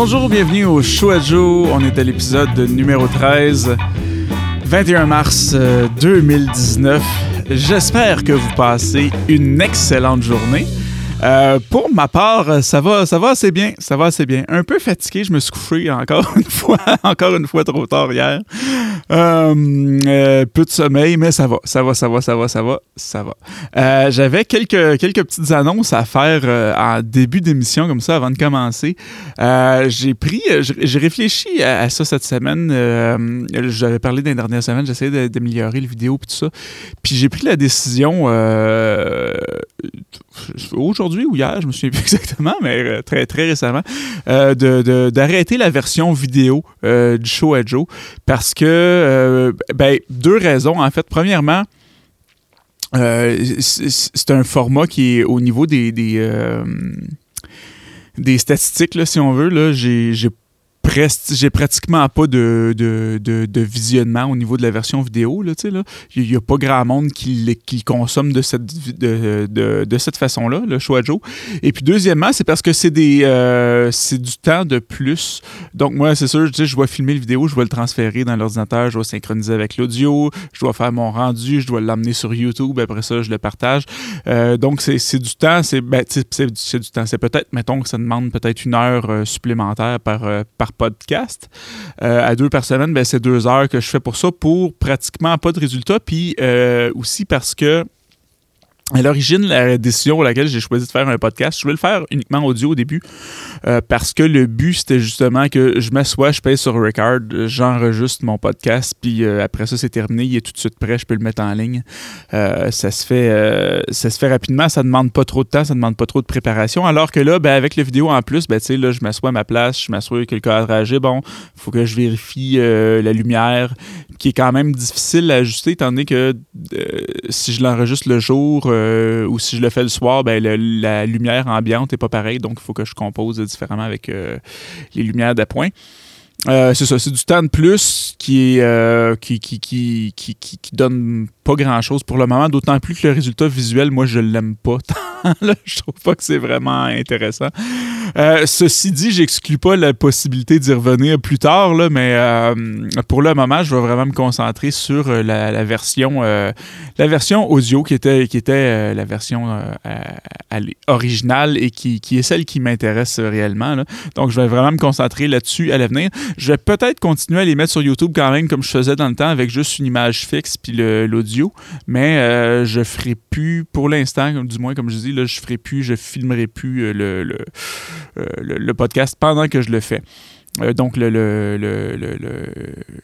Bonjour, bienvenue au Show à. On est à l'épisode numéro 13, 21 mars 2019. Euh, J'espère que vous passez une excellente journée. Euh, pour ma part, ça va, ça va assez bien, ça va assez bien. Un peu fatigué, je me suis couché encore une fois, encore une fois trop tard hier. Euh, euh, peu de sommeil, mais ça va, ça va, ça va, ça va, ça va, ça va. Euh, J'avais quelques, quelques petites annonces à faire euh, en début d'émission, comme ça, avant de commencer. Euh, j'ai pris, j'ai réfléchi à, ça cette semaine. Euh, J'avais parlé dans les dernières semaines, j'essayais d'améliorer le vidéo et tout ça. Puis j'ai pris la décision euh, aujourd'hui ou hier, je me souviens plus exactement, mais très, très récemment, euh, d'arrêter la version vidéo euh, du show à Joe parce que, euh, ben, deux raisons en fait. Premièrement, euh, c'est un format qui est au niveau des, des, euh, des statistiques, là, si on veut. Là, j'ai pratiquement pas de, de, de, visionnement au niveau de la version vidéo. Là. Il n'y a pas grand monde qui, qui consomme de cette, de, cette façon-là, le choix Joe. Et puis deuxièmement, c'est parce que euh, c'est du temps de plus. Donc moi, c'est sûr, je dois filmer le vidéo, je dois le transférer dans l'ordinateur, je dois synchroniser avec l'audio, je dois faire mon rendu, je dois l'amener sur YouTube, après ça, je le partage. Euh, donc c'est du temps, c'est ben, du temps. C'est peut-être, mettons que ça demande peut-être une heure euh, supplémentaire par, par podcast euh, à deux par semaine, ben, c'est deux heures que je fais pour ça pour pratiquement pas de résultats. Puis euh, aussi parce que à l'origine, la décision pour laquelle j'ai choisi de faire un podcast, je voulais le faire uniquement audio au début euh, parce que le but, c'était justement que je m'assois, je paye sur record, j'enregistre mon podcast, puis euh, après ça, c'est terminé, il est tout de suite prêt, je peux le mettre en ligne. Euh, ça, se fait, ça se fait rapidement, ça demande pas trop de temps, ça demande pas trop de préparation, alors que là, ben, avec la vidéo en plus, ben, là, je m'assois à ma place, je m'assois que le cadrage est bon, faut que je vérifie la lumière, qui est quand même difficile à ajuster, étant donné que si je l'enregistre le jour, euh, ou si je le fais le soir, ben, la lumière ambiante n'est pas pareille, donc il faut que je compose différemment avec euh, les lumières d'appoint. Euh, c'est ça, c'est du temps de plus euh, qui, donne pas grand chose pour le moment, d'autant plus que le résultat visuel, moi, je l'aime pas tant. Je trouve pas que c'est vraiment intéressant. Euh, ceci dit, j'exclus pas la possibilité d'y revenir plus tard, là, mais pour le moment, je vais vraiment me concentrer sur la, version la version audio qui était, qui était la version originale et qui, est celle qui m'intéresse réellement. Donc, je vais vraiment me concentrer là-dessus à l'avenir. Je vais peut-être continuer à les mettre sur YouTube quand même, comme je faisais dans le temps, avec juste une image fixe puis l'audio, mais euh, je ferai plus, pour l'instant, du moins comme je dis, je ferai plus, je filmerai plus euh, le, le, euh, le, le, podcast pendant que je le fais. Euh, donc, le, le,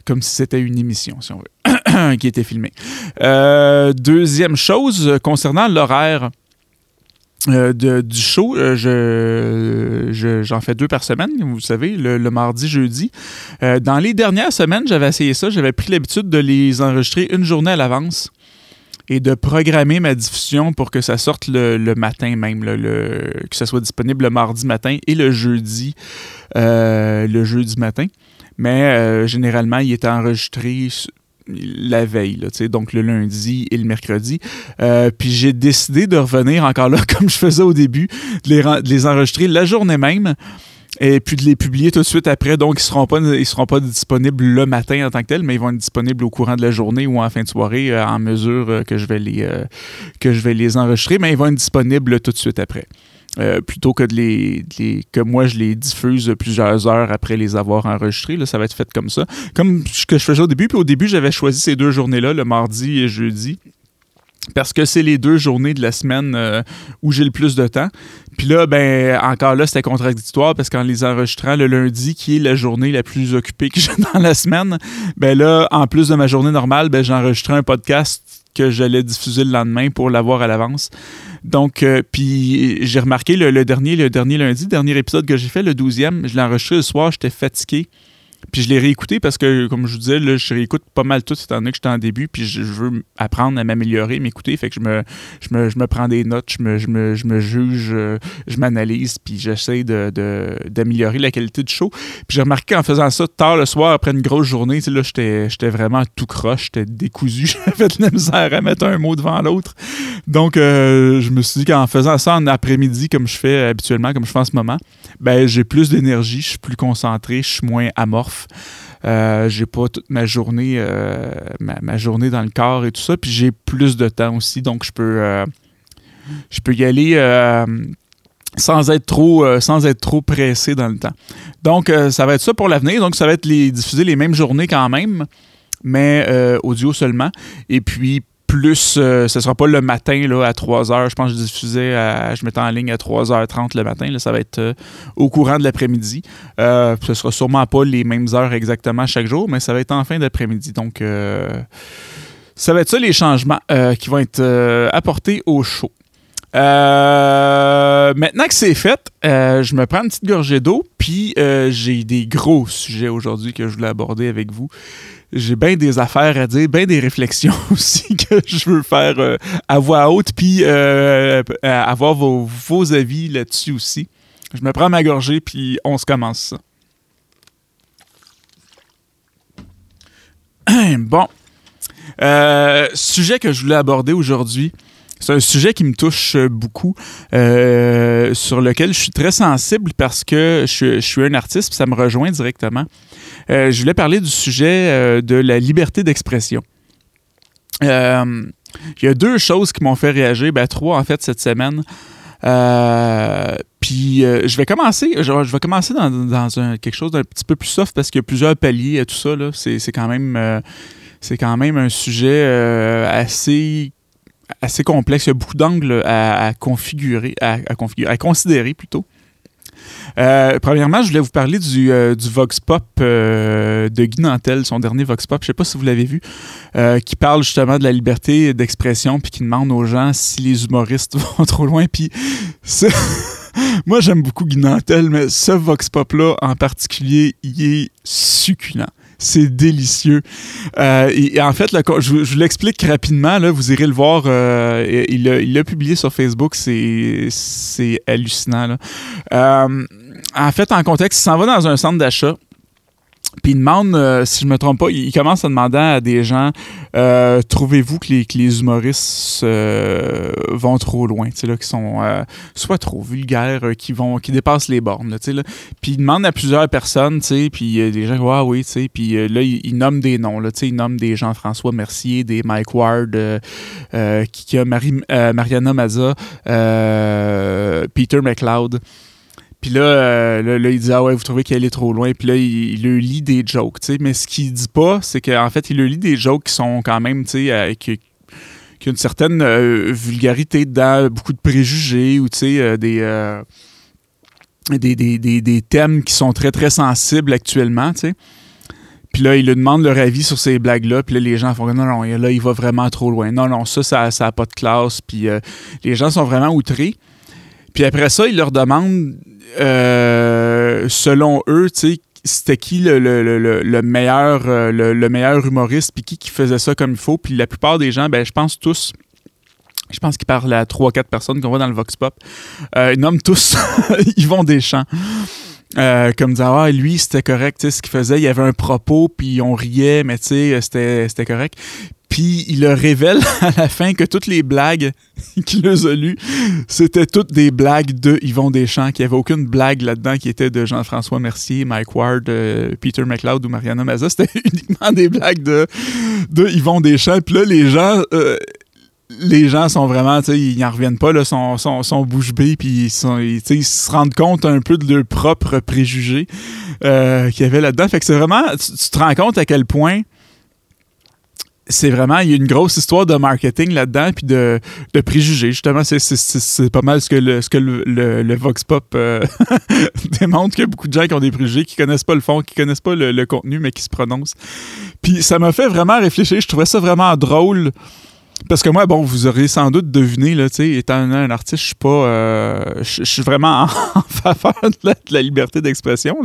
comme si c'était une émission, si on veut, qui était filmée. Deuxième chose, concernant l'horaire. Euh, du show, euh, je, j'en fais deux par semaine, vous savez, le, mardi, jeudi. Euh, dans les dernières semaines, j'avais essayé ça. J'avais pris l'habitude de les enregistrer une journée à l'avance et de programmer ma diffusion pour que ça sorte le, matin même, que ça soit disponible le mardi matin et le jeudi, le jeudi matin. Mais généralement, il était enregistré la veille, là, donc le lundi et le mercredi. Euh, puis j'ai décidé de revenir encore là, comme je faisais au début, de les, enregistrer la journée même et puis de les publier tout de suite après. Donc, ils ne seront, pas, ils seront pas disponibles le matin en tant que tel, mais ils vont être disponibles au courant de la journée ou en fin de soirée euh, en mesure euh, que, je vais les, que je vais les enregistrer, mais ils vont être disponibles tout de suite après. Euh, plutôt que de les, de les, que moi je les diffuse plusieurs heures après les avoir enregistrés. Là, ça va être fait comme ça. Comme ce que je faisais au début. Puis au début, j'avais choisi ces deux journées-là, le mardi et jeudi. Parce que c'est les deux journées de la semaine euh, où j'ai le plus de temps. Puis là, ben, encore là, c'était contradictoire parce qu'en les enregistrant le lundi, qui est la journée la plus occupée que j'ai dans la semaine, ben là, en plus de ma journée normale, ben, j'enregistrais un podcast que j'allais diffuser le lendemain pour l'avoir à l'avance. Donc, euh, puis j'ai remarqué le, le, dernier, le dernier lundi, dernier épisode que j'ai fait, le 12e, je l'ai enregistré le soir, j'étais fatigué. Puis je l'ai réécouté parce que, comme je vous disais, je réécoute pas mal tout étant donné que j'étais en début, puis je, veux apprendre à m'améliorer, m'écouter. Fait que je me, je, me, je me prends des notes, je me, je me, je me juge, euh, je m'analyse, puis j'essaie d'améliorer de, la qualité du show. Puis j'ai remarqué en faisant ça tard le soir, après une grosse journée, là, j'étais vraiment tout croche, j'étais décousu, j'avais de la misère à mettre un mot devant l'autre. Donc, euh, je me suis dit qu'en faisant ça en après-midi, comme je fais habituellement, comme je fais en ce moment, ben j'ai plus d'énergie, je suis plus concentré, je suis moins amorphe. Euh, j'ai pas toute ma journée, euh, ma, journée dans le corps et tout ça. Puis j'ai plus de temps aussi, donc je peux, euh, peux y aller sans être trop, sans être trop pressé dans le temps. Donc ça va être ça pour l'avenir. Donc ça va être les, diffuser les mêmes journées quand même, mais audio seulement. Et puis plus, euh, ce sera pas le matin là, à 3h. Je pense que je diffusais, je mettais en ligne à 3h30 le matin. Là, ça va être euh, au courant de l'après-midi. Euh, ce sera sûrement pas les mêmes heures exactement chaque jour, mais ça va être en fin d'après-midi. Donc, ça va être ça les changements qui vont être apportés au show. Maintenant que c'est fait, je me prends une petite gorgée d'eau, puis j'ai des gros sujets aujourd'hui que je voulais aborder avec vous j'ai bien des affaires à dire, bien des réflexions aussi que je veux faire euh, à voix haute, puis euh, avoir vos, avis là-dessus aussi. Je me prends ma gorgée, puis on se commence ça. bon. Euh, sujet que je voulais aborder aujourd'hui, c'est un sujet qui me touche beaucoup, sur lequel je suis très sensible parce que je, suis un artiste, ça me rejoint directement. Euh, je voulais parler du sujet euh, de la liberté d'expression. Euh, il y a deux choses qui m'ont fait réagir, ben trois en fait cette semaine. puis je vais commencer, je, vais commencer dans, quelque chose d'un petit peu plus soft parce qu'il y a plusieurs paliers à tout ça. C'est, quand même c'est quand même un sujet assez assez complexe. Il y a beaucoup d'angles à, configurer, à, considérer plutôt. Euh, premièrement, je voulais vous parler du, euh, Vox Pop euh, de Guy Nantel, son dernier Vox Pop. Je ne sais pas si vous l'avez vu, qui parle justement de la liberté d'expression, puis qui demande aux gens si les humoristes vont trop loin. Puis moi, j'aime beaucoup Guy Nantel, mais ce Vox Pop-là en particulier, il est succulent. C'est délicieux. et, en fait, je, vous l'explique rapidement. Là, vous irez le voir. il l'a publié sur Facebook. C'est hallucinant. Là en fait, en contexte, il s'en va dans un centre d'achat. Puis il demande, euh, si je me trompe pas, il, commence à demander à des gens euh, trouvez-vous que les, humoristes euh, vont trop loin, là, qui sont soit trop vulgaires, qui vont qui dépassent les bornes, là. Puis il demande à plusieurs personnes, tu sais, puis des gens, ah oui, puis là, il, nomme des noms, là, il nomme des Jean-François Mercier, des Mike Ward, qui, a Marie, Mariana Maza, Peter McLeod. Puis euh, là, là, il dit Ah ouais, vous trouvez qu'elle est trop loin. Puis là, il, le lit des jokes. sais. Mais ce qu'il dit pas, c'est qu'en fait, il le lit des jokes qui sont quand même, tu sais, euh, qui, ont une certaine euh, vulgarité dedans, beaucoup de préjugés ou tu sais, des, des, des, des, thèmes qui sont très, très sensibles actuellement, tu sais. Puis là, il lui demande leur avis sur ces blagues-là. Puis là, les gens font non, non, là, il va vraiment trop loin. Non, non, ça, ça n'a pas de classe. Puis les gens sont vraiment outrés. Puis après ça, il leur demande euh, selon eux, c'était qui le, meilleur, euh, le, meilleur humoriste, puis qui, qui faisait ça comme il faut. Puis la plupart des gens, ben, je pense tous, je pense qu'ils parlent à 3-4 personnes qu'on voit dans le Vox Pop. Euh, ils nomment tous Yvon Deschamps. Euh, comme disant ah lui c'était correct ce qu'il faisait il avait un propos puis on riait mais tu sais c'était correct puis il leur révèle à la fin que toutes les blagues qu'il a lues, c'était toutes des blagues de Yvon Deschamps, qu'il n'y avait aucune blague là-dedans qui était de Jean-François Mercier, Mike Ward, euh, Peter McLeod ou Mariana Maza. C'était uniquement des blagues de, Yvon Deschamps. Puis là, les gens... Euh, les gens sont vraiment, tu sais, ils n'en reviennent pas, là, sont, sont, bouche bée, puis ils, se rendent compte un peu de leurs propres préjugés euh, qu'il y avait là-dedans. Fait que c'est vraiment, tu, te rends compte à quel point c'est vraiment, il y a une grosse histoire de marketing là-dedans, puis de, préjugés. Justement, c'est pas mal ce que le, ce que le, Vox Pop euh, démontre, qu'il y a beaucoup de gens qui ont des préjugés, qui connaissent pas le fond, qui connaissent pas le, contenu, mais qui se prononcent. Puis ça m'a fait vraiment réfléchir. Je trouvais ça vraiment drôle parce que moi, bon, vous aurez sans doute deviné, là, étant un artiste, je suis pas. Euh, je suis vraiment en, faveur de la, liberté d'expression.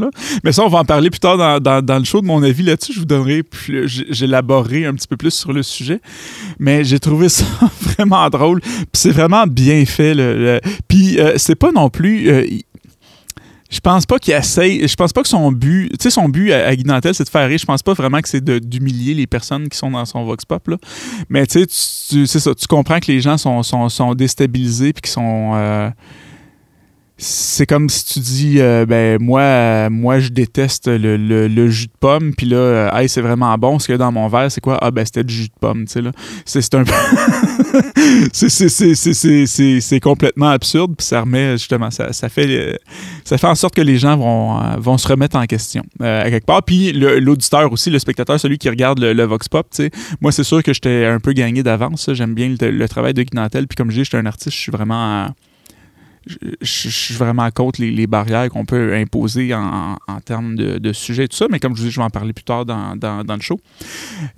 Mais ça, on va en parler plus tard dans, dans, le show de mon avis là-dessus. Je vous donnerai. J'élaborerai un petit peu plus sur le sujet. Mais j'ai trouvé ça vraiment drôle. Puis c'est vraiment bien fait. Puis euh, c'est pas non plus. Euh, je pense pas qu'il essaye. Je pense pas que son but. Tu sais, son but à, Guy Nantel, c'est de faire rire. Je pense pas vraiment que c'est d'humilier les personnes qui sont dans son Vox Pop. Là. Mais tu sais, c'est ça. Tu comprends que les gens sont, sont, sont déstabilisés puis qu'ils sont. Euh, c'est comme si tu dis euh, ben moi moi je déteste le, le, jus de pomme puis là euh, hey, c'est vraiment bon ce qu'il y a dans mon verre c'est quoi? Ah ben c'était du jus de pomme tu sais là. C'est un c'est complètement absurde puis ça remet justement ça, ça fait ça fait en sorte que les gens vont euh, vont se remettre en question quelque part. Puis l'auditeur aussi le spectateur celui qui regarde le, vox pop tu sais moi c'est sûr que j'étais un peu gagné d'avance j'aime bien le, travail de Guinantel puis comme je dis j'étais un artiste je suis vraiment je, suis vraiment contre les, barrières qu'on peut imposer en, termes de, de sujet et tout ça, mais comme je vous dis, je vais en parler plus tard dans, le show.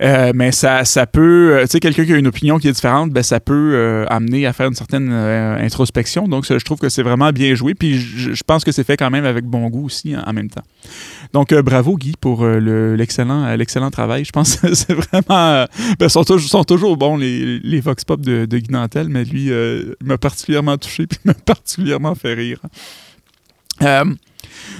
Euh, mais ça, ça peut, euh, tu sais, quelqu'un qui a une opinion qui est différente, ben, ça peut euh, amener à faire une certaine introspection. Donc, je trouve que c'est vraiment bien joué, puis je, pense que c'est fait quand même avec bon goût aussi en, même temps. Donc, bravo Guy pour l'excellent l'excellent travail. Je pense que c'est vraiment. Ben, sont, sont, toujours bons les, les Vox Pop de, de Guy Nantel, mais lui m'a particulièrement touché, puis m'a particulièrement fait rire. Euh,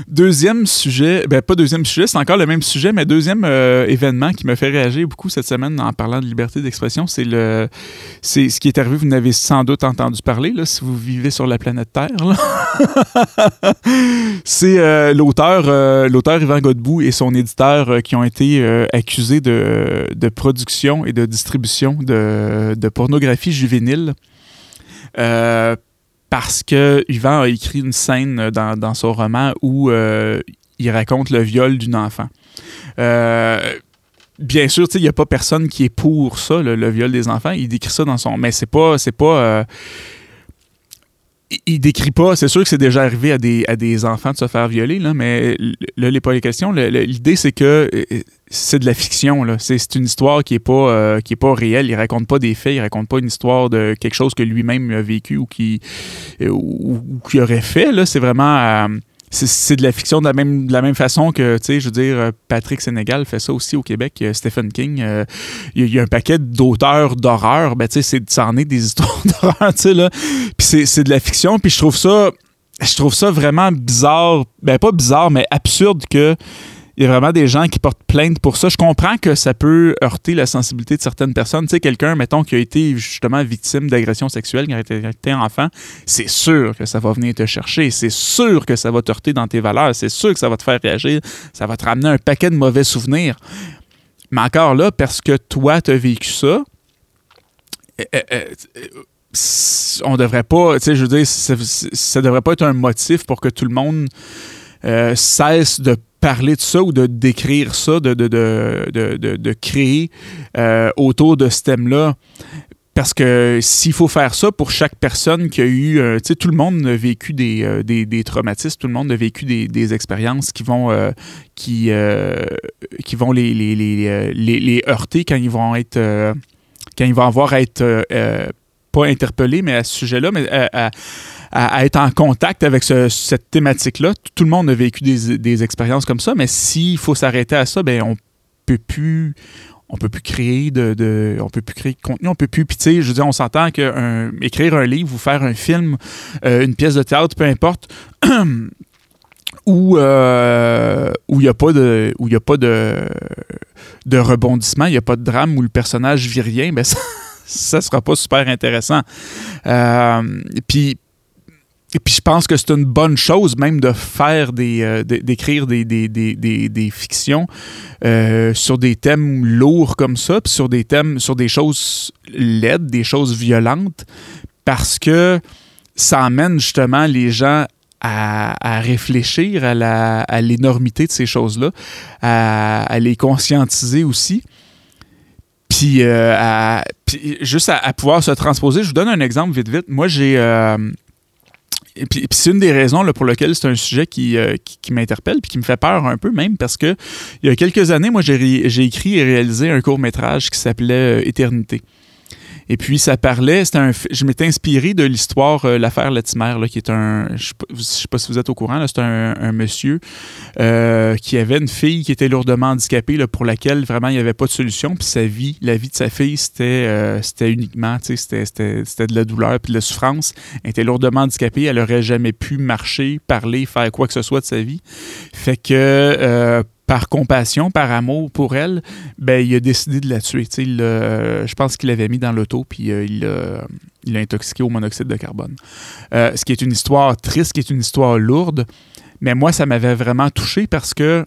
deuxième sujet, ben pas deuxième sujet, c'est encore le même sujet, mais deuxième euh, événement qui me fait réagir beaucoup cette semaine en parlant de liberté d'expression, c'est le, c'est ce qui est arrivé. Vous n'avez sans doute entendu parler là, si vous vivez sur la planète Terre. c'est euh, l'auteur, l'auteur Yvan Godbout et son éditeur qui ont été accusés de, de, production et de distribution de, de pornographie juvénile parce que Yvan a écrit une scène dans, son roman où euh, il raconte le viol d'une enfant. Euh, bien sûr, il n'y a pas personne qui est pour ça, le, viol des enfants. Il décrit ça dans son. Mais c'est pas. C'est pas euh, il décrit pas, c'est sûr que c'est déjà arrivé à des, à des enfants de se faire violer, là, mais là, les pas les questions. L'idée, c'est que c'est de la fiction. C'est une histoire qui est pas euh, pas réelle. Il raconte pas des faits, il raconte pas une histoire de quelque chose que lui-même a vécu ou qui euh, ou, aurait fait. C'est vraiment euh, c'est de la fiction de la même, de la même façon que, tu sais, je veux dire, Patrick Sénégal fait ça aussi au Québec, Stephen King. Il y, a un paquet d'auteurs d'horreur, ben, tu sais, c'en est des histoires d'horreur, tu sais, là. Puis c'est de la fiction, puis je trouve ça, je trouve ça vraiment bizarre, ben pas bizarre, mais absurde que il y a vraiment des gens qui portent plainte pour ça. Je comprends que ça peut heurter la sensibilité de certaines personnes. Tu sais, quelqu'un, mettons, qui a été justement victime d'agression sexuelle quand il était enfant, c'est sûr que ça va venir te chercher. C'est sûr que ça va te heurter dans tes valeurs. C'est sûr que ça va te faire réagir. Ça va te ramener un paquet de mauvais souvenirs. Mais encore là, parce que toi, tu as vécu ça, euh, euh, euh, on devrait pas, tu sais, je veux dire, ça, ça, devrait pas être un motif pour que tout le monde cesse de parler de ça ou de décrire ça, de, de, de, de créer euh, autour de ce thème-là. Parce que s'il faut faire ça pour chaque personne qui a eu, euh, tu sais, tout le monde a vécu des, euh, des, des, traumatismes, tout le monde a vécu des, des expériences qui vont, qui, qui vont les, les, les, heurter quand ils vont être, quand ils vont avoir à être pas interpellés, mais à ce sujet-là, mais à, être en contact avec cette thématique-là. Tout le monde a vécu des, expériences comme ça, mais s'il faut s'arrêter à ça, ben on peut plus on peut plus créer de, on peut plus créer de contenu, on peut plus puis je veux dire on s'entend que écrire un livre ou faire un film, euh, une pièce de théâtre, peu importe où euh, où il n'y a pas de où il a pas de de rebondissement, il n'y a pas de drame où le personnage vit rien, ben ça, ça sera pas super intéressant. Euh, puis et puis je pense que c'est une bonne chose même de faire des euh, d'écrire des, des, des, des, fictions euh, sur des thèmes lourds comme ça, puis sur des thèmes, sur des choses laides, des choses violentes, parce que ça amène justement les gens à, à réfléchir à, la, à l'énormité de ces choses-là, à, à, les conscientiser aussi. Puis, euh, à, puis juste à, pouvoir se transposer. Je vous donne un exemple vite, vite. Moi, j'ai et puis, c'est une des raisons pour lesquelles c'est un sujet euh, qui, qui, m'interpelle puis qui me fait peur un peu même parce que il y a quelques années, moi, j'ai écrit et réalisé un court métrage qui s'appelait euh, Éternité. Et puis, ça parlait, c'était un, je m'étais inspiré de l'histoire euh, L'affaire Latimer, là, qui est un, je ne sais, pas si vous êtes au courant, c'est un, monsieur euh, qui avait une fille qui était lourdement handicapée, pour laquelle vraiment il n'y avait pas de solution. Puis sa vie, la vie de sa fille, c'était euh, uniquement, c'était de la douleur puis de la souffrance. Elle était lourdement handicapée, elle n'aurait jamais pu marcher, parler, faire quoi que ce soit de sa vie. Fait que par compassion, par amour pour elle, ben, il a décidé de la tuer. je pense qu'il l'avait mis dans l'auto, puis euh, il l'a intoxiqué au monoxyde de carbone. Euh, ce qui est une histoire triste, qui est une histoire lourde, mais moi, ça m'avait vraiment touché parce que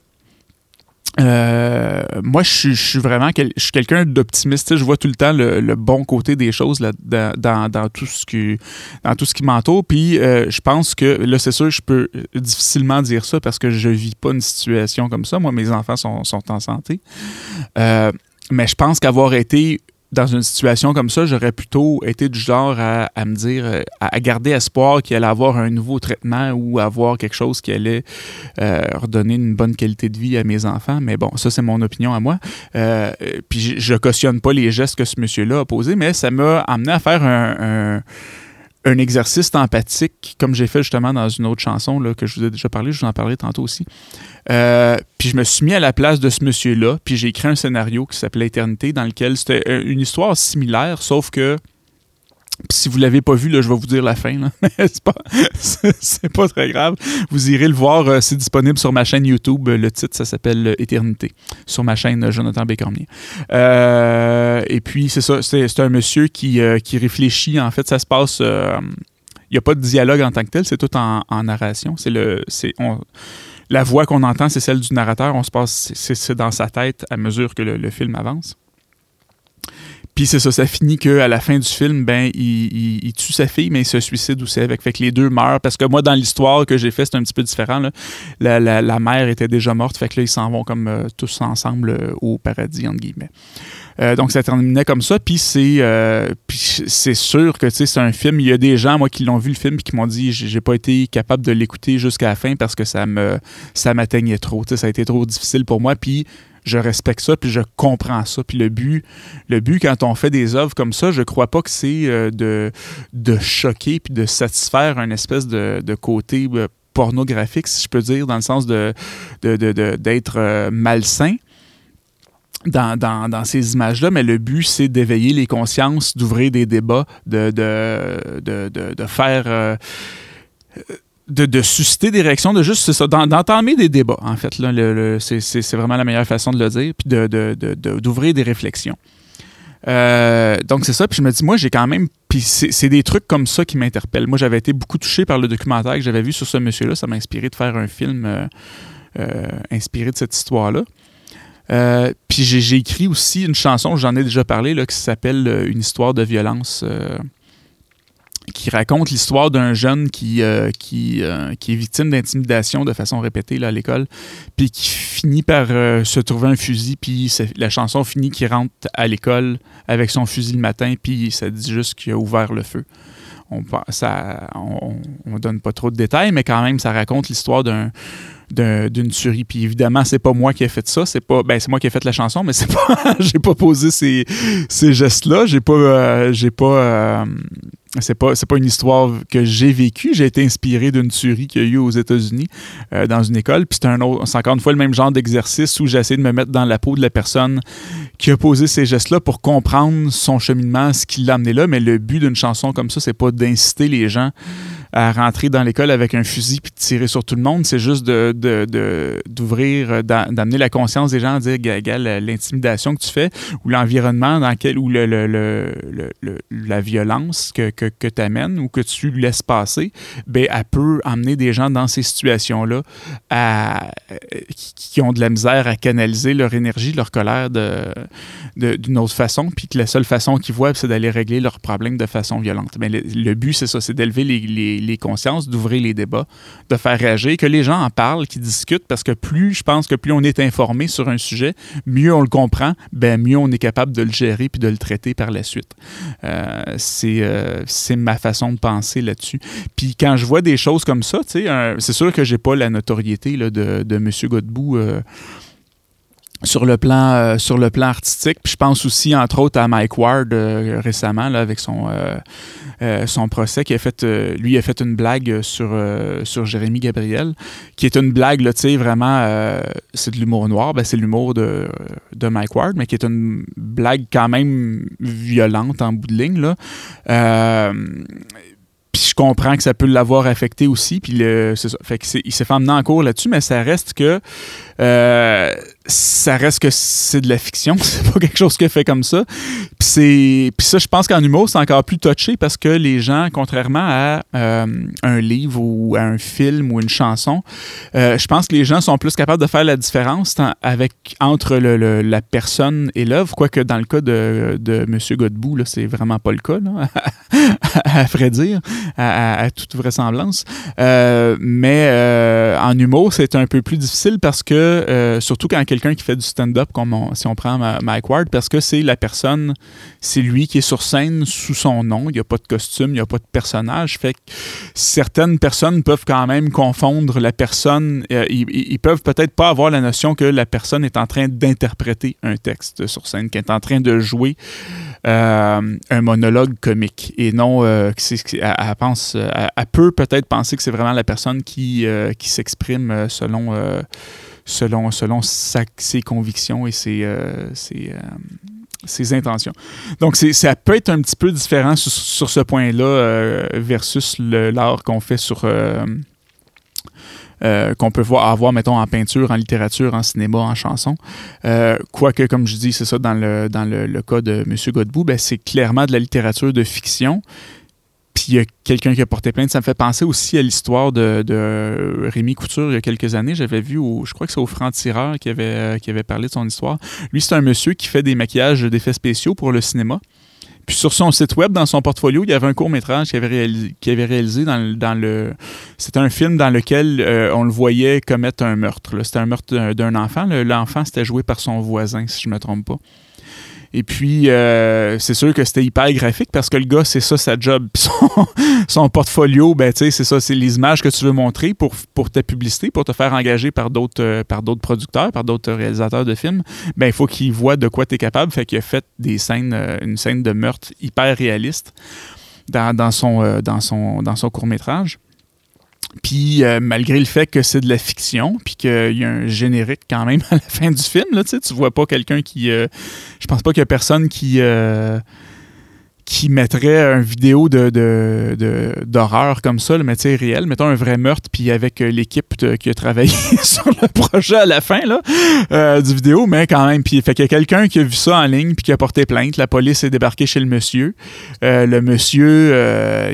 euh, moi, je, suis vraiment je suis quelqu'un d'optimiste. Je vois tout le temps le, bon côté des choses là, dans, tout ce qui dans tout ce qui m'entoure. Puis euh, je pense que là, c'est sûr, je peux difficilement dire ça parce que je vis pas une situation comme ça. Moi, mes enfants sont, en santé. Euh, mais je pense qu'avoir été dans une situation comme ça, j'aurais plutôt été du genre à, me dire, euh, à, garder espoir qu'il allait avoir un nouveau traitement ou avoir quelque chose qui allait euh, redonner une bonne qualité de vie à mes enfants. Mais bon, ça, c'est mon opinion à moi. Euh, puis je, cautionne pas les gestes que ce monsieur-là a posés, mais ça m'a amené à faire un un exercice empathique, comme j'ai fait justement dans une autre chanson là, que je vous ai déjà parlé, je vous en parlerai tantôt aussi. Euh, puis je me suis mis à la place de ce monsieur-là, puis j'ai écrit un scénario qui s'appelait Éternité, dans lequel c'était une histoire similaire, sauf que si vous l'avez pas vu, là, je vais vous dire la fin. c'est pas, pas très grave. Vous irez le voir. Euh, c'est disponible sur ma chaîne YouTube. Le titre, ça s'appelle euh, Éternité. Sur ma chaîne euh, Jonathan Bécormier. et puis, c'est ça. C'est un monsieur qui, qui réfléchit. En fait, ça se passe. Il n'y a pas de dialogue en tant que tel. C'est tout en, narration. C'est le. C'est, la voix qu'on entend, c'est celle du narrateur. On se passe. C'est, dans sa tête à mesure que le film avance. Puis c'est ça, ça finit qu'à la fin du film, ben, il, tue sa fille, mais il se suicide aussi avec. Fait que les deux meurent. Parce que moi, dans l'histoire que j'ai fait, c'est un petit peu différent. La, mère était déjà morte. Fait que là, ils s'en vont comme euh, tous ensemble euh, au paradis, entre guillemets. Euh, donc ça terminait comme ça. Puis c'est c'est sûr que c'est un film. Il y a des gens, moi, qui l'ont vu le film et qui m'ont dit j'ai pas été capable de l'écouter jusqu'à la fin parce que ça me ça m'atteignait trop. ça a été trop difficile pour moi. Puis je respecte ça, puis je comprends ça. Puis le but, le but quand on fait des œuvres comme ça, je crois pas que c'est euh, de, de choquer puis de satisfaire un espèce de, côté euh, pornographique, si je peux dire, dans le sens de, d'être euh, malsain. Dans, ces images-là, mais le but, c'est d'éveiller les consciences, d'ouvrir des débats, de, de, faire de, susciter des réactions, de juste, c'est ça, d'entamer des débats, en fait. Là, c'est, vraiment la meilleure façon de le dire, puis de, d'ouvrir des réflexions. Euh, donc, c'est ça. Puis je me dis, moi, j'ai quand même. Puis c'est, des trucs comme ça qui m'interpellent. Moi, j'avais été beaucoup touché par le documentaire que j'avais vu sur ce monsieur-là. Ça m'a inspiré de faire un film euh, euh, inspiré de cette histoire-là. puis j'ai, écrit aussi une chanson, j'en ai déjà parlé, là, qui s'appelle Une histoire de violence qui raconte l'histoire d'un jeune qui, euh, qui, euh, qui, est victime d'intimidation de façon répétée à l'école, puis qui finit par euh, se trouver un fusil, puis la chanson finit qu'il rentre à l'école avec son fusil le matin, puis ça dit juste qu'il a ouvert le feu. On on, on, donne pas trop de détails, mais quand même, ça raconte l'histoire d'un d'une tuerie. Puis évidemment, c'est pas moi qui ai fait ça, c'est pas ben c'est moi qui ai fait la chanson, mais c'est pas j'ai pas posé ces, ces gestes-là, j'ai pas j'ai pas c'est pas c'est pas une histoire que j'ai vécue. J'ai été inspiré d'une tuerie qu'il y a eu aux États-Unis euh, dans une école. Puis c'est un autre, c'est encore une fois le même genre d'exercice où j'essaie de me mettre dans la peau de la personne qui a posé ces gestes-là pour comprendre son cheminement, ce qui l'a amené là. Mais le but d'une chanson comme ça, c'est pas d'inciter les gens à rentrer dans l'école avec un fusil puis de tirer sur tout le monde. C'est juste de, d'ouvrir, euh, d'amener la conscience des gens à dire, l'intimidation que tu fais ou l'environnement dans lequel, ou le, la violence que, que, tu amènes ou que tu laisses passer, ben, elle peut amener des gens dans ces situations-là à, qui, ont de la misère à canaliser leur énergie, leur colère de, d'une autre façon, puis que la seule façon qu'ils voient, c'est d'aller régler leurs problèmes de façon violente. Mais le, but, c'est ça, c'est d'élever les consciences, d'ouvrir les débats, de faire réagir, que les gens en parlent, qu'ils discutent, parce que plus, je pense que plus on est informé sur un sujet, mieux on le comprend, ben mieux on est capable de le gérer puis de le traiter par la suite. Euh, euh, c'est ma façon de penser là-dessus. Puis quand je vois des choses comme ça, c'est sûr que j'ai pas la notoriété de, de M. Godbout. Euh, sur le plan euh, sur le plan artistique. Puis je pense aussi entre autres à Mike Ward euh, récemment là, avec son euh, son procès qui a fait lui a fait une blague sur sur Jérémy Gabriel qui est une blague là tu sais vraiment c'est de l'humour noir ben, c'est l'humour de, de Mike Ward mais qui est une blague quand même violente en bout de ligne là puis je comprends que ça peut l'avoir affecté aussi. Puis le, il s'est fait emmener en cours là-dessus, mais ça reste que euh, ça reste que c'est de la fiction, c'est pas quelque chose que fait comme ça. Puis ça je pense qu'en humour, c'est encore plus touché parce que les gens contrairement à euh, un livre ou à un film ou une chanson, euh, je pense que les gens sont plus capables de faire la différence avec entre la personne et l'œuvre, quoique dans le cas de, de monsieur Godbout c'est vraiment pas le cas à, vrai dire, à, toute vraisemblance. mais en humour, c'est un peu plus difficile parce que euh, surtout quand quelqu'un qui fait du stand-up, comme si on prend Mike Ward, parce que c'est la personne, c'est lui qui est sur scène sous son nom, il n'y a pas de costume, il n'y a pas de personnage, fait que certaines personnes peuvent quand même confondre la personne, euh, ils, peuvent peut-être pas avoir la notion que la personne est en train d'interpréter un texte sur scène, qu'elle est en train de jouer euh, un monologue comique. Et non elle, pense elle, peut peut-être penser que c'est vraiment la personne qui s'exprime selon selon, selon ses convictions et ses, euh, euh, ses, intentions. Donc, ça peut être un petit peu différent sur, ce point-là euh, versus l'art qu'on fait sur. qu'on peut voir, avoir, mettons, en peinture, en littérature, en cinéma, en chanson. quoique, comme je dis, c'est ça, dans le, dans le, cas de M. Godbout, ben, c'est clairement de la littérature de fiction, puis il y a quelqu'un qui a porté plainte. Ça me fait penser aussi à l'histoire de, Rémi Couture il y a quelques années. J'avais vu, je crois que c'est au Franc-Tireur qui avait, euh, qui avait parlé de son histoire. Lui, c'est un monsieur qui fait des maquillages d'effets spéciaux pour le cinéma. Puis sur son site web, dans son portfolio, il y avait un court métrage qu'il avait réalisé, dans, le. C'était un film dans lequel euh, on le voyait commettre un meurtre. C'était un meurtre d'un enfant. L'enfant, c'était joué par son voisin, si je ne me trompe pas. Et puis, euh, c'est sûr que c'était hyper graphique parce que le gars, c'est ça sa job. son, portfolio, ben, c'est ça, c'est les images que tu veux montrer pour, pour ta publicité, pour te faire engager par d'autres euh, producteurs, par d'autres réalisateurs de films. Ben, il faut qu'il voit de quoi tu es capable. Fait qu'il a fait des scènes, euh, une scène de meurtre hyper réaliste dans, dans son, dans son, dans son court-métrage. Puis euh, malgré le fait que c'est de la fiction, puis qu'il y a un générique quand même à la fin du film, là, tu vois pas quelqu'un qui... Euh, je pense pas qu'il y a personne qui... Euh, qui mettrait une vidéo de, d'horreur comme ça, le métier réel, mettons un vrai meurtre, puis avec euh, l'équipe qui a travaillé sur le projet à la fin là, euh, du vidéo, mais quand même, puis fait qu'il y a quelqu'un qui a vu ça en ligne, puis qui a porté plainte, la police est débarquée chez le monsieur, euh, le monsieur,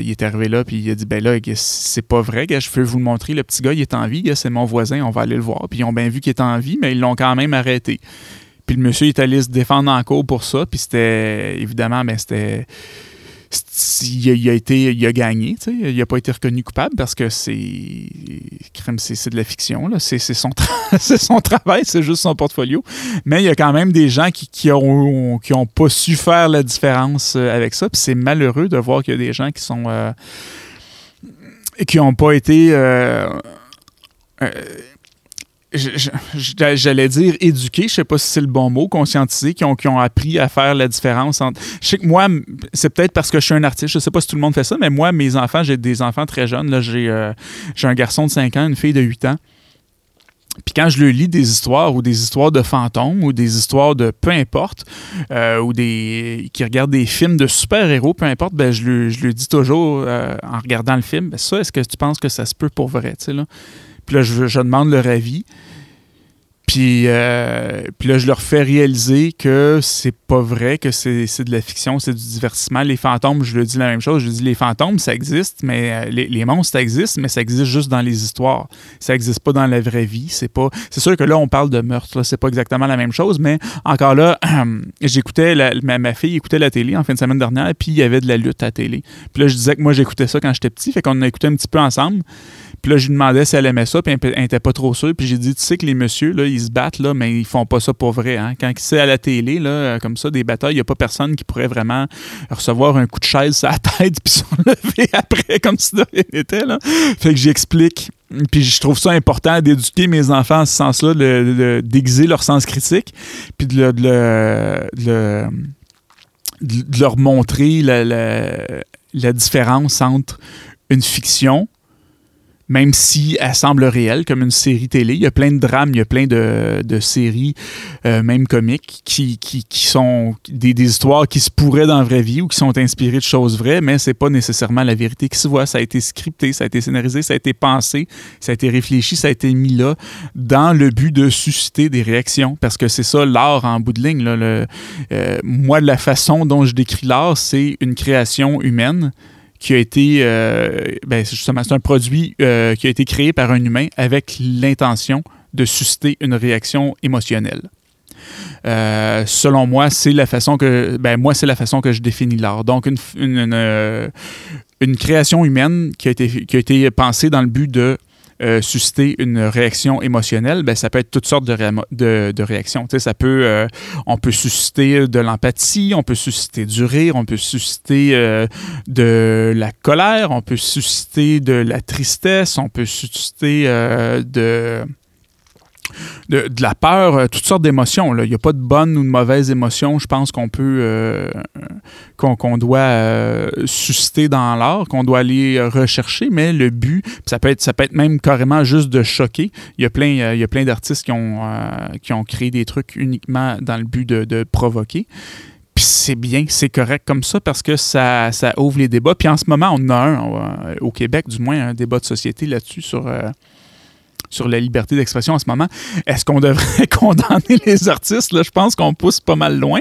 il est arrivé là, puis il a dit, ben là, c'est pas vrai, je veux vous le montrer, le petit gars, il est en vie, c'est mon voisin, on va aller le voir, puis ils ont bien vu qu'il est en vie, mais ils l'ont quand même arrêté. Le monsieur est allé se défendre en cours pour ça. Puis c'était, évidemment, mais c'était. Il a, été il a gagné, il n'a pas été reconnu coupable parce que c'est c'est de la fiction, c'est son, son travail, c'est juste son portfolio. Mais il y a quand même des gens qui, qui ont, qui ont pas su faire la différence euh, avec ça. Puis c'est malheureux de voir qu'il y a des gens qui sont euh, qui n'ont pas été euh, j'allais dire éduquer, je sais pas si c'est le bon mot, conscientiser, qui ont, qui ont appris à faire la différence entre. Je sais que moi, c'est peut-être parce que je suis un artiste, je sais pas si tout le monde fait ça, mais moi, mes enfants, j'ai des enfants très jeunes. Là, j'ai, euh, j'ai un garçon de 5 ans, une fille de 8 ans. Puis quand je lui lis des histoires ou des histoires de fantômes ou des histoires de peu importe, euh, ou des qui regardent des films de super-héros, peu importe, ben je, lui, je dis toujours euh, en regardant le film, ben ça, est-ce que tu penses que ça se peut pour vrai? Là? Puis là, je, demande leur avis. Puis, euh, puis là, je leur fais réaliser que c'est pas vrai, que c'est de la fiction, c'est du divertissement. Les fantômes, je leur dis la même chose. Je dis les fantômes, ça existe, mais euh, les, monstres, ça existe, mais ça existe juste dans les histoires. Ça existe pas dans la vraie vie. C'est pas. C'est sûr que là, on parle de meurtre. C'est pas exactement la même chose, mais encore là, j'écoutais ma, ma, fille écoutait la télé en fin de semaine dernière, puis il y avait de la lutte à la télé. Puis là, je disais que moi, j'écoutais ça quand j'étais petit, fait qu'on a écouté un petit peu ensemble. Puis là, je lui demandais si elle aimait ça, puis elle n'était pas trop sûre. Puis j'ai dit, tu sais que les messieurs, là, ils se battent, là, mais ils font pas ça pour vrai. Hein? Quand c'est à la télé, là, comme ça, des batailles, il n'y a pas personne qui pourrait vraiment recevoir un coup de chaise sur la tête puis s'enlever après, comme si de rien n'était. Fait que j'explique. Puis je trouve ça important d'éduquer mes enfants en ce sens-là, d'aiguiser leur sens critique, puis de, de, leur montrer la différence entre une fiction même si elle semble réelle, comme une série télé. Il y a plein de drames, il y a plein de, séries, euh, même comiques, qui, sont des, histoires qui se pourraient dans la vraie vie ou qui sont inspirées de choses vraies, mais c'est pas nécessairement la vérité qui se voit. Ça a été scripté, ça a été scénarisé, ça a été pensé, ça a été réfléchi, ça a été mis là dans le but de susciter des réactions, parce que c'est ça l'art en bout de ligne. Le, euh, moi, la façon dont je décris l'art, c'est une création humaine qui a été, euh, ben, justement, c'est un produit euh, qui a été créé par un humain avec l'intention de susciter une réaction émotionnelle. Euh, selon moi, c'est la façon que, ben, moi, c'est la façon que je définis l'art. Donc, une, une, une, création humaine qui a, été, qui a été pensée dans le but de euh, susciter une réaction émotionnelle, ben, ça peut être toutes sortes de, de, réactions. ça peut, euh, on peut susciter de l'empathie, on peut susciter du rire, on peut susciter euh, de la colère, on peut susciter de la tristesse, on peut susciter de de, la peur, euh, toutes sortes d'émotions. Il n'y a pas de bonnes ou de mauvaises émotions, je pense qu'on peut euh, qu'on doit euh, susciter dans l'art, qu'on doit aller rechercher, mais le but, ça peut être, ça peut être même carrément juste de choquer. Il y a plein, d'artistes qui ont, qui créé des trucs uniquement dans le but de, provoquer. Puis c'est bien, c'est correct comme ça parce que ça, ça, ouvre les débats. Puis en ce moment, on a un, au Québec du moins, un débat de société là-dessus sur sur la liberté d'expression en ce moment. Est-ce qu'on devrait condamner les artistes? Là, je pense qu'on pousse pas mal loin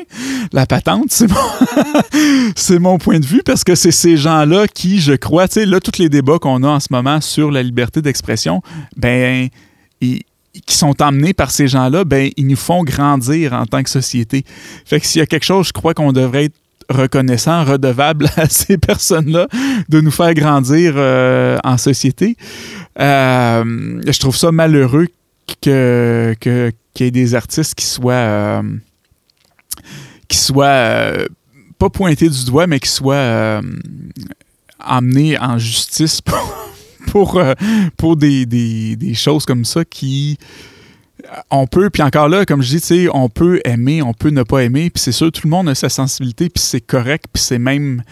la patente. C'est mon, point de vue parce que c'est ces gens-là qui, je crois, tu sais, là, tous les débats qu'on a en ce moment sur la liberté d'expression, ben, qui sont emmenés par ces gens-là, ben, ils nous font grandir en tant que société. Fait que s'il y a quelque chose, je crois qu'on devrait être reconnaissant, redevable à ces personnes-là de nous faire grandir euh, en société. Euh, je trouve ça malheureux que, qu'il y ait des artistes qui soient euh, qui soient pas pointés du doigt, mais qui soient emmenés en justice pour, pour, des, des, choses comme ça qui on peut, puis encore là, comme je dis, on peut aimer, on peut ne pas aimer, puis c'est sûr, tout le monde a sa sensibilité, puis c'est correct, puis c'est même,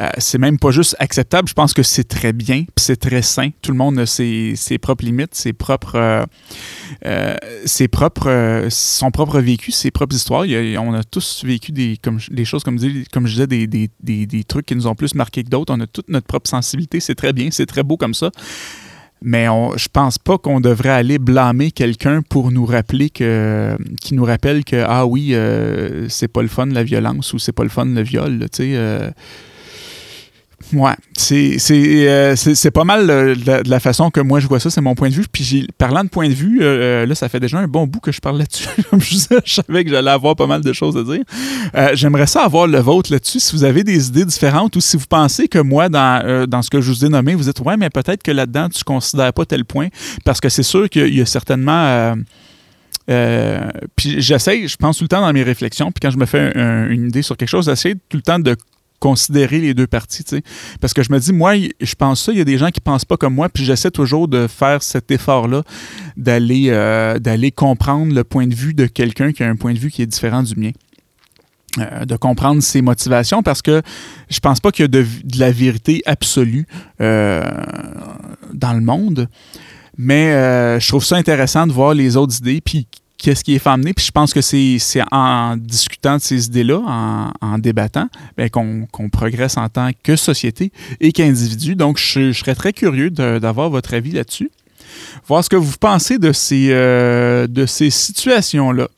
euh, c'est même pas juste acceptable, je pense que c'est très bien, puis c'est très sain. Tout le monde a ses, propres limites, ses propres, euh, euh, ses propres, son propre vécu, ses propres histoires. on a tous vécu des, comme, des choses, comme, comme je disais, des, des, des trucs qui nous ont plus marqué que d'autres. On a toute notre propre sensibilité, c'est très bien, c'est très beau comme ça. Mais on, je pense pas qu'on devrait aller blâmer quelqu'un pour nous rappeler que, qui nous rappelle que ah oui, euh, c'est pas le fun la violence ou c'est pas le fun le viol. Tu sais, Ouais, euh, c'est pas mal de la, façon que moi je vois ça, c'est mon point de vue. Puis parlant de point de vue, euh, là, ça fait déjà un bon bout que je parle là-dessus. je, savais que j'allais avoir pas mal de choses à dire. Euh, j'aimerais ça avoir le vôtre là-dessus. Si vous avez des idées différentes ou si vous pensez que moi, dans, dans ce que je vous ai nommé, vous dites Ouais, mais peut-être que là-dedans, tu considères pas tel point. Parce que c'est sûr qu'il y a certainement. puis j'essaie, je pense tout le temps dans mes réflexions, puis quand je me fais une idée sur quelque chose, j'essaie tout le temps de considérer les deux parties. Parce que je me dis, moi, je pense ça, il y a des gens qui pensent pas comme moi, puis j'essaie toujours de faire cet effort-là, d'aller euh, d'aller comprendre le point de vue de quelqu'un qui a un point de vue qui est différent du mien. Euh, de comprendre ses motivations parce que je pense pas qu'il y a de, la vérité absolue euh, dans le monde. Mais je trouve ça intéressant de voir les autres idées, puis qu'est-ce qui est fait amener. Puis je pense que c'est en discutant de ces idées-là, en, débattant, ben, qu'on progresse en tant que société et qu'individu. Donc, je, serais très curieux d'avoir votre avis là-dessus. Voir ce que vous pensez de ces, euh, de ces situations-là.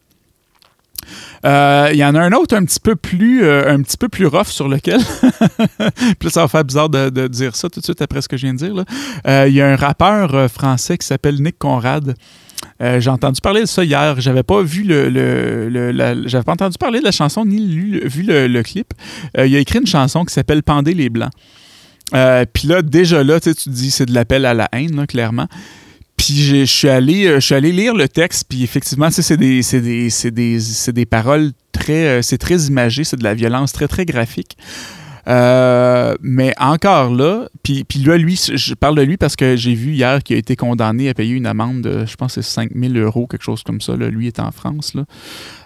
Euh, il y en a un autre un petit peu plus, euh, un petit peu plus rough sur lequel. Puis ça va faire bizarre de, dire ça tout de suite après ce que je viens de dire. Il y a un rappeur français qui s'appelle Nick Conrad. Euh, j'ai entendu parler de ça hier. J'avais pas vu le, j'avais pas entendu parler de la chanson ni vu le, clip. Euh, il a écrit une chanson qui s'appelle Pendez les blancs. puis là, déjà là, tu dis c'est de l'appel à la haine, clairement. Puis je suis allé, allé lire le texte, puis effectivement, c'est des, des, des, des, paroles très, c'est très imagé, c'est de la violence très très graphique. Euh, mais encore là, puis, puis là, lui, je parle de lui parce que j'ai vu hier qu'il a été condamné à payer une amende de, je pense, c'est 5000 euros, quelque chose comme ça. Là. Lui est en France. Là.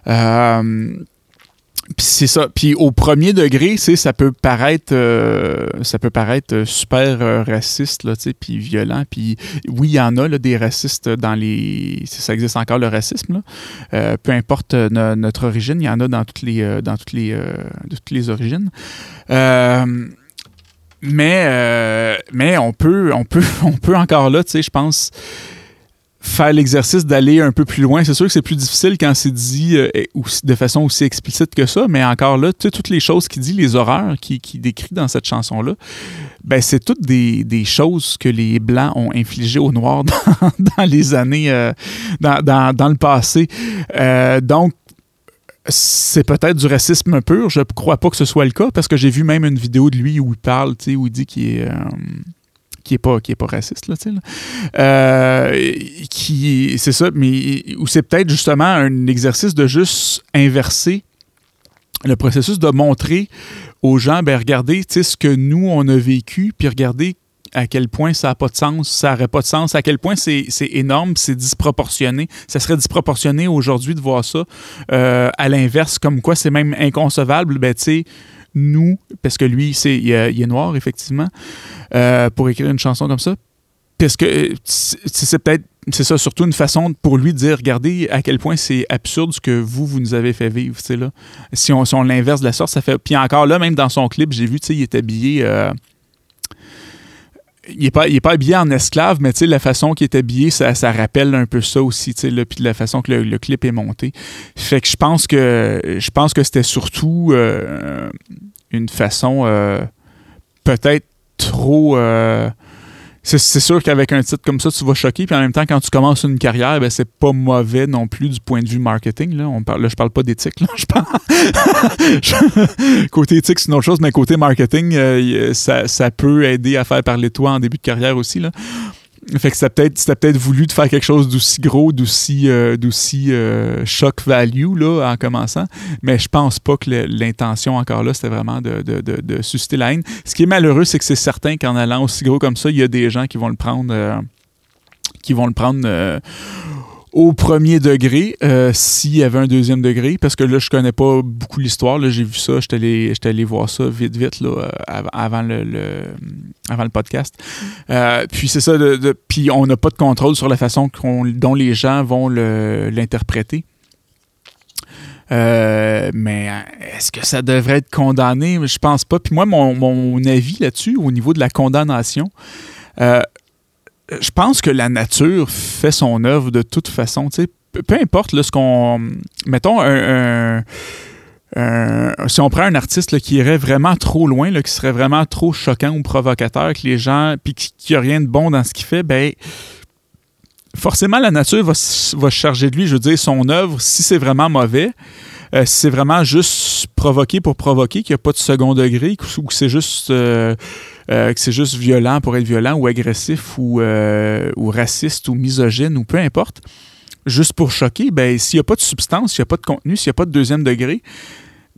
Euh, puis c'est ça. Puis au premier degré, ça peut paraître, euh, ça peut paraître super euh, raciste, là, puis violent. Puis oui, il y en a là, des racistes dans les, ça existe encore le racisme. Là. Euh, peu importe notre origine, il y en a dans toutes les, dans toutes les, toutes les origines. mais, mais on peut, on peut, on peut encore là, je pense faire l'exercice d'aller un peu plus loin. C'est sûr que c'est plus difficile quand c'est dit euh, de façon aussi explicite que ça, mais encore là, toutes les choses qu'il dit, les horreurs qu'il qui décrit dans cette chanson-là, ben c'est toutes des, choses que les Blancs ont infligées aux Noirs dans, les années, euh, dans, le passé. Euh, donc, c'est peut-être du racisme pur. Je crois pas que ce soit le cas parce que j'ai vu même une vidéo de lui où il parle, où il dit qu'il est qui est pas qui est pas raciste là, tu sais, euh, qui c'est ça mais ou c'est peut-être justement un exercice de juste inverser le processus de montrer aux gens ben regardez tu sais ce que nous on a vécu puis regardez à quel point ça n'a pas de sens, ça n'aurait pas de sens, à quel point c'est énorme, c'est disproportionné. Ça serait disproportionné aujourd'hui de voir ça. Euh, à l'inverse, comme quoi c'est même inconcevable, ben tu sais, nous, parce que lui, c'est, il, est noir, effectivement, euh, pour écrire une chanson comme ça. Parce que euh, c'est peut-être, c'est ça, surtout une façon pour lui de dire, regardez à quel point c'est absurde ce que vous, vous nous avez fait vivre, là. Si on, si on l'inverse de la sorte, ça fait... Puis encore là, même dans son clip, j'ai vu, tu sais, il est habillé... Euh, il n'est pas, pas habillé en esclave, mais la façon qu'il est habillé, ça, rappelle un peu ça aussi, puis la façon que le, clip est monté. Fait que je pense que je pense que c'était surtout euh, une façon euh, peut-être trop euh, c'est sûr qu'avec un titre comme ça, tu vas choquer. Puis en même temps, quand tu commences une carrière, ben, c'est pas mauvais non plus du point de vue marketing. Là, On parle, là je parle pas d'éthique. Je parle... côté éthique, c'est une autre chose, mais côté marketing, euh, ça, ça, peut aider à faire parler de toi en début de carrière aussi. Là. Fait que c'était peut-être peut voulu de faire quelque chose d'aussi gros, d'aussi euh, euh, shock value là, en commençant. Mais je pense pas que l'intention encore là, c'était vraiment de, de, susciter la haine. Ce qui est malheureux, c'est que c'est certain qu'en allant aussi gros comme ça, il y a des gens qui vont le prendre. Euh, qui vont le prendre au premier degré euh, s'il y avait un deuxième degré, parce que là, je connais pas beaucoup l'histoire. J'ai vu ça, j'étais allé, voir ça vite, vite là, euh, avant, le, podcast. Euh, puis c'est ça, de, puis on n'a pas de contrôle sur la façon dont les gens vont l'interpréter. mais est-ce que ça devrait être condamné? Je pense pas. Puis moi, mon avis là-dessus, au niveau de la condamnation, je pense que la nature fait son œuvre de toute façon. Peu importe là, ce qu'on. Mettons un, si on prend un artiste qui irait vraiment trop loin, qui serait vraiment trop choquant ou provocateur, que les gens, puis qui n'a rien de bon dans ce qu'il fait, ben forcément la nature va, va charger de lui. Je veux dire, son œuvre, si c'est vraiment mauvais, euh, c'est vraiment juste provoqué pour provoquer, qu'il n'y a pas de second degré, ou que c'est juste euh, euh, c'est juste violent pour être violent ou agressif ou, ou raciste ou misogyne ou peu importe, juste pour choquer, ben s'il n'y a pas de substance, s'il n'y a pas de contenu, s'il n'y a pas de deuxième degré,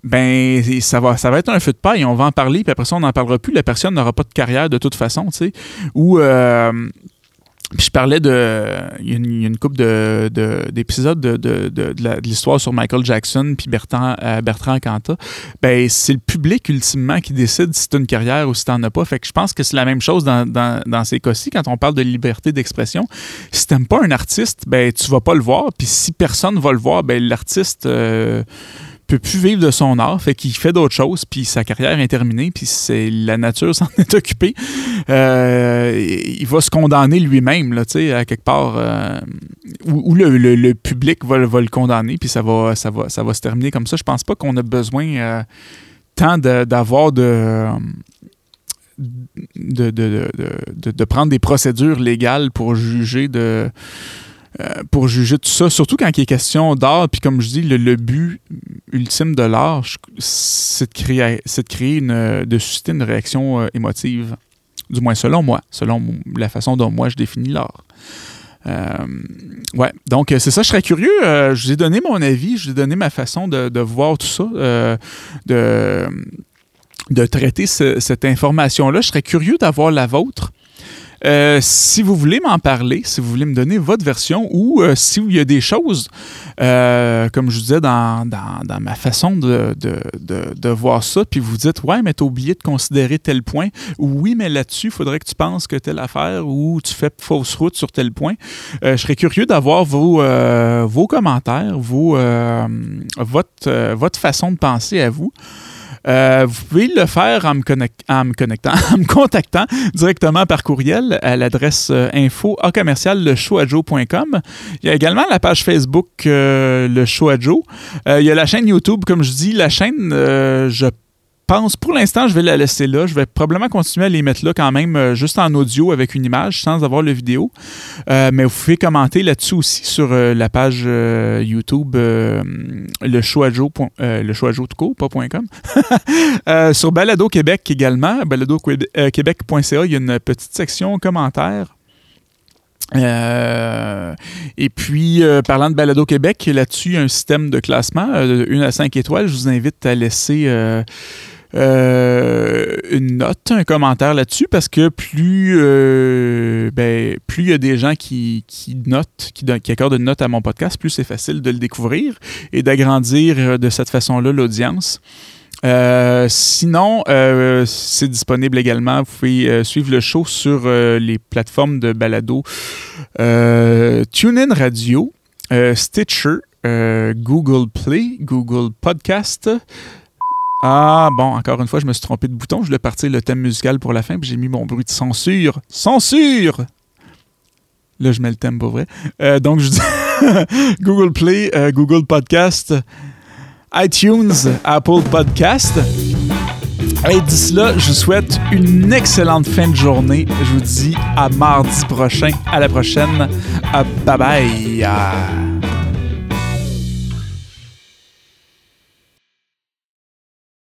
ben ça va, ça va être un feu de paille. On va en parler, puis après ça, on n'en parlera plus. La personne n'aura pas de carrière de toute façon, tu sais. Ou puis je parlais de. Il y a une, couple d'épisodes de, de, de, l'histoire sur Michael Jackson puis Bertrand, euh, Bertrand. Ben, c'est le public ultimement qui décide si tu une carrière ou si tu n'en as pas. Fait que je pense que c'est la même chose dans, dans, dans ces cas-ci quand on parle de liberté d'expression. Si tu pas un artiste, ben, tu vas pas le voir. Puis si personne va le voir, ben, l'artiste. Euh, peut plus vivre de son art, fait qu'il fait d'autres choses, puis sa carrière est terminée, puis c'est la nature s'en est occupée. Euh, il va se condamner lui-même, là, tu sais, à quelque part, euh, où, le, public va, le condamner, puis ça va, ça va, ça va se terminer comme ça. Je pense pas qu'on a besoin euh, tant d'avoir de de, de, de, prendre des procédures légales pour juger de euh, pour juger tout ça, surtout quand il est question d'art. Puis comme je dis, le, but ultime de l'art, c'est de créer, de une, de susciter une réaction euh, émotive. Du moins selon moi, selon la façon dont moi je définis l'art. Euh, ouais, donc c'est ça, je serais curieux. je vous ai donné mon avis, je vous ai donné ma façon de, voir tout ça, de, de traiter cette information-là. Je serais curieux d'avoir la vôtre. Euh, si vous voulez m'en parler, si vous voulez me donner votre version ou euh, si s'il y a des choses, euh, comme je vous disais, dans, ma façon de, de, voir ça, puis vous dites, ouais, mais tu as oublié de considérer tel point, ou oui, mais là-dessus, il faudrait que tu penses que telle affaire, ou tu fais fausse route sur tel point. je serais curieux d'avoir vos, vos commentaires, votre, votre façon de penser à vous. Euh, vous pouvez le faire en me, connectant, en me contactant directement par courriel à l'adresse euh, info à commercial Il y a également la page Facebook euh, Le Show Joe. il y a la chaîne YouTube, comme je dis. La chaîne, je pense, pour l'instant, je vais la laisser là. Je vais probablement continuer à les mettre là quand même, euh, juste en audio avec une image, sans avoir le vidéo. Euh, mais vous pouvez commenter là-dessus aussi sur euh, la page YouTube le choixjo, le sur Balado Québec également, baladoquebec.ca, il y a une petite section commentaires. et puis, parlant de Balado Québec, là-dessus, il y a un système de classement, de 1 à 5 étoiles. Je vous invite à laisser euh, une note, un commentaire là-dessus, parce que plus euh, ben, plus il y a des gens qui, qui qui, qui, accordent une note à mon podcast, plus c'est facile de le découvrir et d'agrandir euh, de cette façon-là l'audience. sinon, c'est disponible également. Vous pouvez suivre le show sur les plateformes de balado TuneIn Radio, Stitcher, Google Play, Google Podcast, ah, bon, encore une fois, je me suis trompé de bouton. Je voulais partir le thème musical pour la fin, puis j'ai mis mon bruit de censure. Censure! Là, je mets le thème pour vrai. Euh, donc, je dis Google Play, euh, Google Podcast, iTunes, Apple Podcast. Et d'ici là, je vous souhaite une excellente fin de journée. Je vous dis à mardi prochain. À la prochaine. Bye bye.